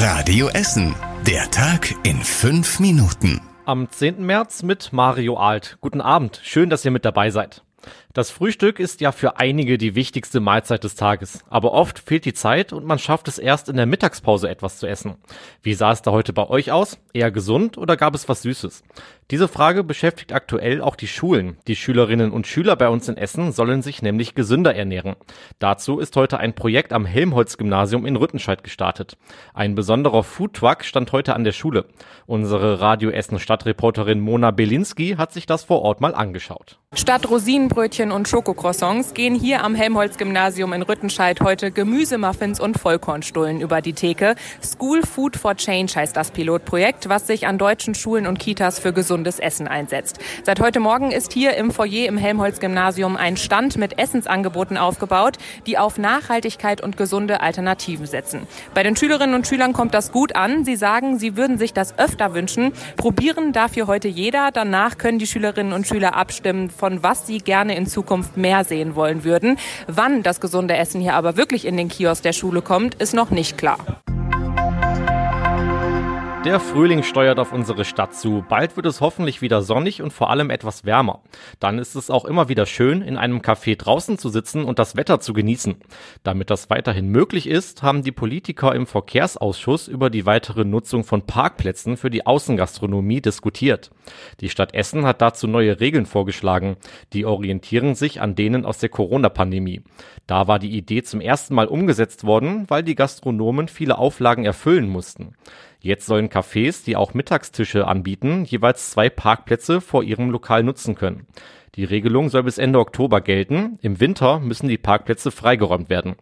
Radio Essen. Der Tag in fünf Minuten. Am 10. März mit Mario Alt. Guten Abend. Schön, dass ihr mit dabei seid. Das Frühstück ist ja für einige die wichtigste Mahlzeit des Tages, aber oft fehlt die Zeit und man schafft es erst in der Mittagspause etwas zu essen. Wie sah es da heute bei euch aus? Eher gesund oder gab es was Süßes? Diese Frage beschäftigt aktuell auch die Schulen. Die Schülerinnen und Schüler bei uns in Essen sollen sich nämlich gesünder ernähren. Dazu ist heute ein Projekt am Helmholtz-Gymnasium in Rüttenscheid gestartet. Ein besonderer Foodtruck stand heute an der Schule. Unsere Radio Essen Stadtreporterin Mona Belinski hat sich das vor Ort mal angeschaut. Statt Rosinenbrötchen und Schokocroissants gehen hier am Helmholtz-Gymnasium in Rüttenscheid heute Gemüsemuffins und Vollkornstullen über die Theke. School Food for Change heißt das Pilotprojekt, was sich an deutschen Schulen und Kitas für gesundes Essen einsetzt. Seit heute Morgen ist hier im Foyer im Helmholtz-Gymnasium ein Stand mit Essensangeboten aufgebaut, die auf Nachhaltigkeit und gesunde Alternativen setzen. Bei den Schülerinnen und Schülern kommt das gut an. Sie sagen, sie würden sich das öfter wünschen. Probieren dafür heute jeder. Danach können die Schülerinnen und Schüler abstimmen, von was sie gerne in Zukunft mehr sehen wollen würden. Wann das gesunde Essen hier aber wirklich in den Kiosk der Schule kommt, ist noch nicht klar. Der Frühling steuert auf unsere Stadt zu. Bald wird es hoffentlich wieder sonnig und vor allem etwas wärmer. Dann ist es auch immer wieder schön, in einem Café draußen zu sitzen und das Wetter zu genießen. Damit das weiterhin möglich ist, haben die Politiker im Verkehrsausschuss über die weitere Nutzung von Parkplätzen für die Außengastronomie diskutiert. Die Stadt Essen hat dazu neue Regeln vorgeschlagen. Die orientieren sich an denen aus der Corona-Pandemie. Da war die Idee zum ersten Mal umgesetzt worden, weil die Gastronomen viele Auflagen erfüllen mussten. Jetzt sollen Cafés, die auch Mittagstische anbieten, jeweils zwei Parkplätze vor ihrem Lokal nutzen können. Die Regelung soll bis Ende Oktober gelten. Im Winter müssen die Parkplätze freigeräumt werden.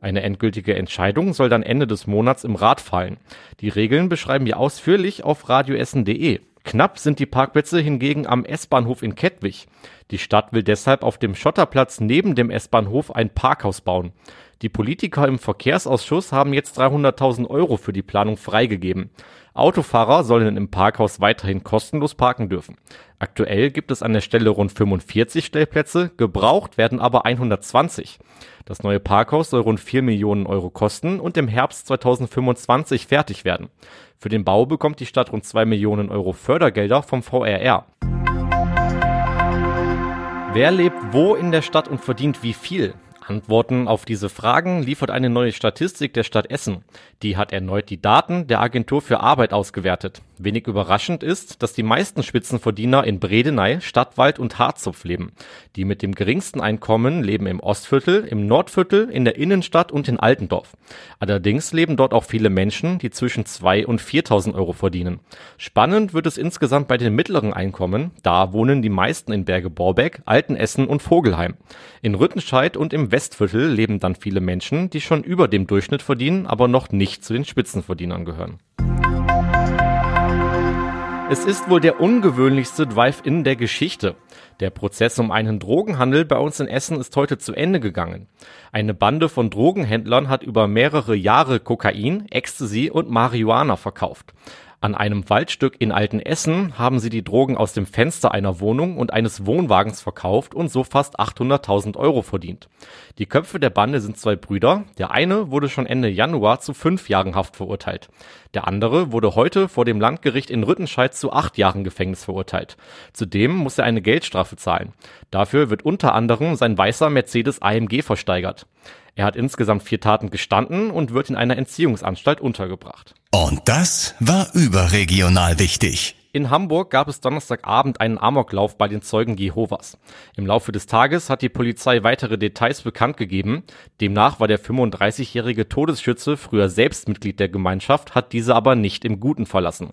Eine endgültige Entscheidung soll dann Ende des Monats im Rat fallen. Die Regeln beschreiben wir ausführlich auf radioessen.de. Knapp sind die Parkplätze hingegen am S-Bahnhof in Kettwig. Die Stadt will deshalb auf dem Schotterplatz neben dem S-Bahnhof ein Parkhaus bauen. Die Politiker im Verkehrsausschuss haben jetzt 300.000 Euro für die Planung freigegeben. Autofahrer sollen im Parkhaus weiterhin kostenlos parken dürfen. Aktuell gibt es an der Stelle rund 45 Stellplätze, gebraucht werden aber 120. Das neue Parkhaus soll rund 4 Millionen Euro kosten und im Herbst 2025 fertig werden. Für den Bau bekommt die Stadt rund 2 Millionen Euro Fördergelder vom VRR. Wer lebt wo in der Stadt und verdient wie viel? Antworten auf diese Fragen liefert eine neue Statistik der Stadt Essen. Die hat erneut die Daten der Agentur für Arbeit ausgewertet. Wenig überraschend ist, dass die meisten Spitzenverdiener in Bredeney, Stadtwald und Harzopf leben. Die mit dem geringsten Einkommen leben im Ostviertel, im Nordviertel, in der Innenstadt und in Altendorf. Allerdings leben dort auch viele Menschen, die zwischen 2 und 4.000 Euro verdienen. Spannend wird es insgesamt bei den mittleren Einkommen. Da wohnen die meisten in Berge Borbeck, Altenessen und Vogelheim. In Rüttenscheid und im Westviertel leben dann viele Menschen, die schon über dem Durchschnitt verdienen, aber noch nicht zu den Spitzenverdienern gehören. Es ist wohl der ungewöhnlichste Drive-In der Geschichte. Der Prozess um einen Drogenhandel bei uns in Essen ist heute zu Ende gegangen. Eine Bande von Drogenhändlern hat über mehrere Jahre Kokain, Ecstasy und Marihuana verkauft. An einem Waldstück in Altenessen haben sie die Drogen aus dem Fenster einer Wohnung und eines Wohnwagens verkauft und so fast 800.000 Euro verdient. Die Köpfe der Bande sind zwei Brüder. Der eine wurde schon Ende Januar zu fünf Jahren Haft verurteilt. Der andere wurde heute vor dem Landgericht in Rüttenscheid zu acht Jahren Gefängnis verurteilt. Zudem muss er eine Geldstrafe zahlen. Dafür wird unter anderem sein weißer Mercedes AMG versteigert. Er hat insgesamt vier Taten gestanden und wird in einer Entziehungsanstalt untergebracht. Und das war überregional wichtig. In Hamburg gab es Donnerstagabend einen Amoklauf bei den Zeugen Jehovas. Im Laufe des Tages hat die Polizei weitere Details bekannt gegeben. Demnach war der 35-jährige Todesschütze früher selbst Mitglied der Gemeinschaft, hat diese aber nicht im Guten verlassen.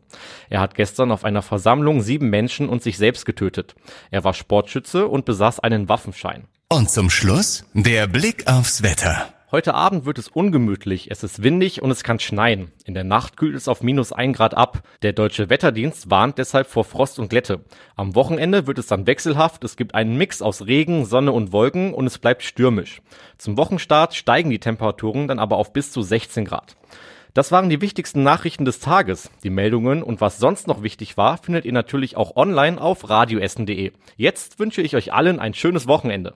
Er hat gestern auf einer Versammlung sieben Menschen und sich selbst getötet. Er war Sportschütze und besaß einen Waffenschein. Und zum Schluss der Blick aufs Wetter. Heute Abend wird es ungemütlich, es ist windig und es kann schneien. In der Nacht kühlt es auf minus ein Grad ab. Der deutsche Wetterdienst warnt deshalb vor Frost und Glätte. Am Wochenende wird es dann wechselhaft, es gibt einen Mix aus Regen, Sonne und Wolken und es bleibt stürmisch. Zum Wochenstart steigen die Temperaturen dann aber auf bis zu 16 Grad. Das waren die wichtigsten Nachrichten des Tages. Die Meldungen und was sonst noch wichtig war, findet ihr natürlich auch online auf radioessen.de. Jetzt wünsche ich euch allen ein schönes Wochenende.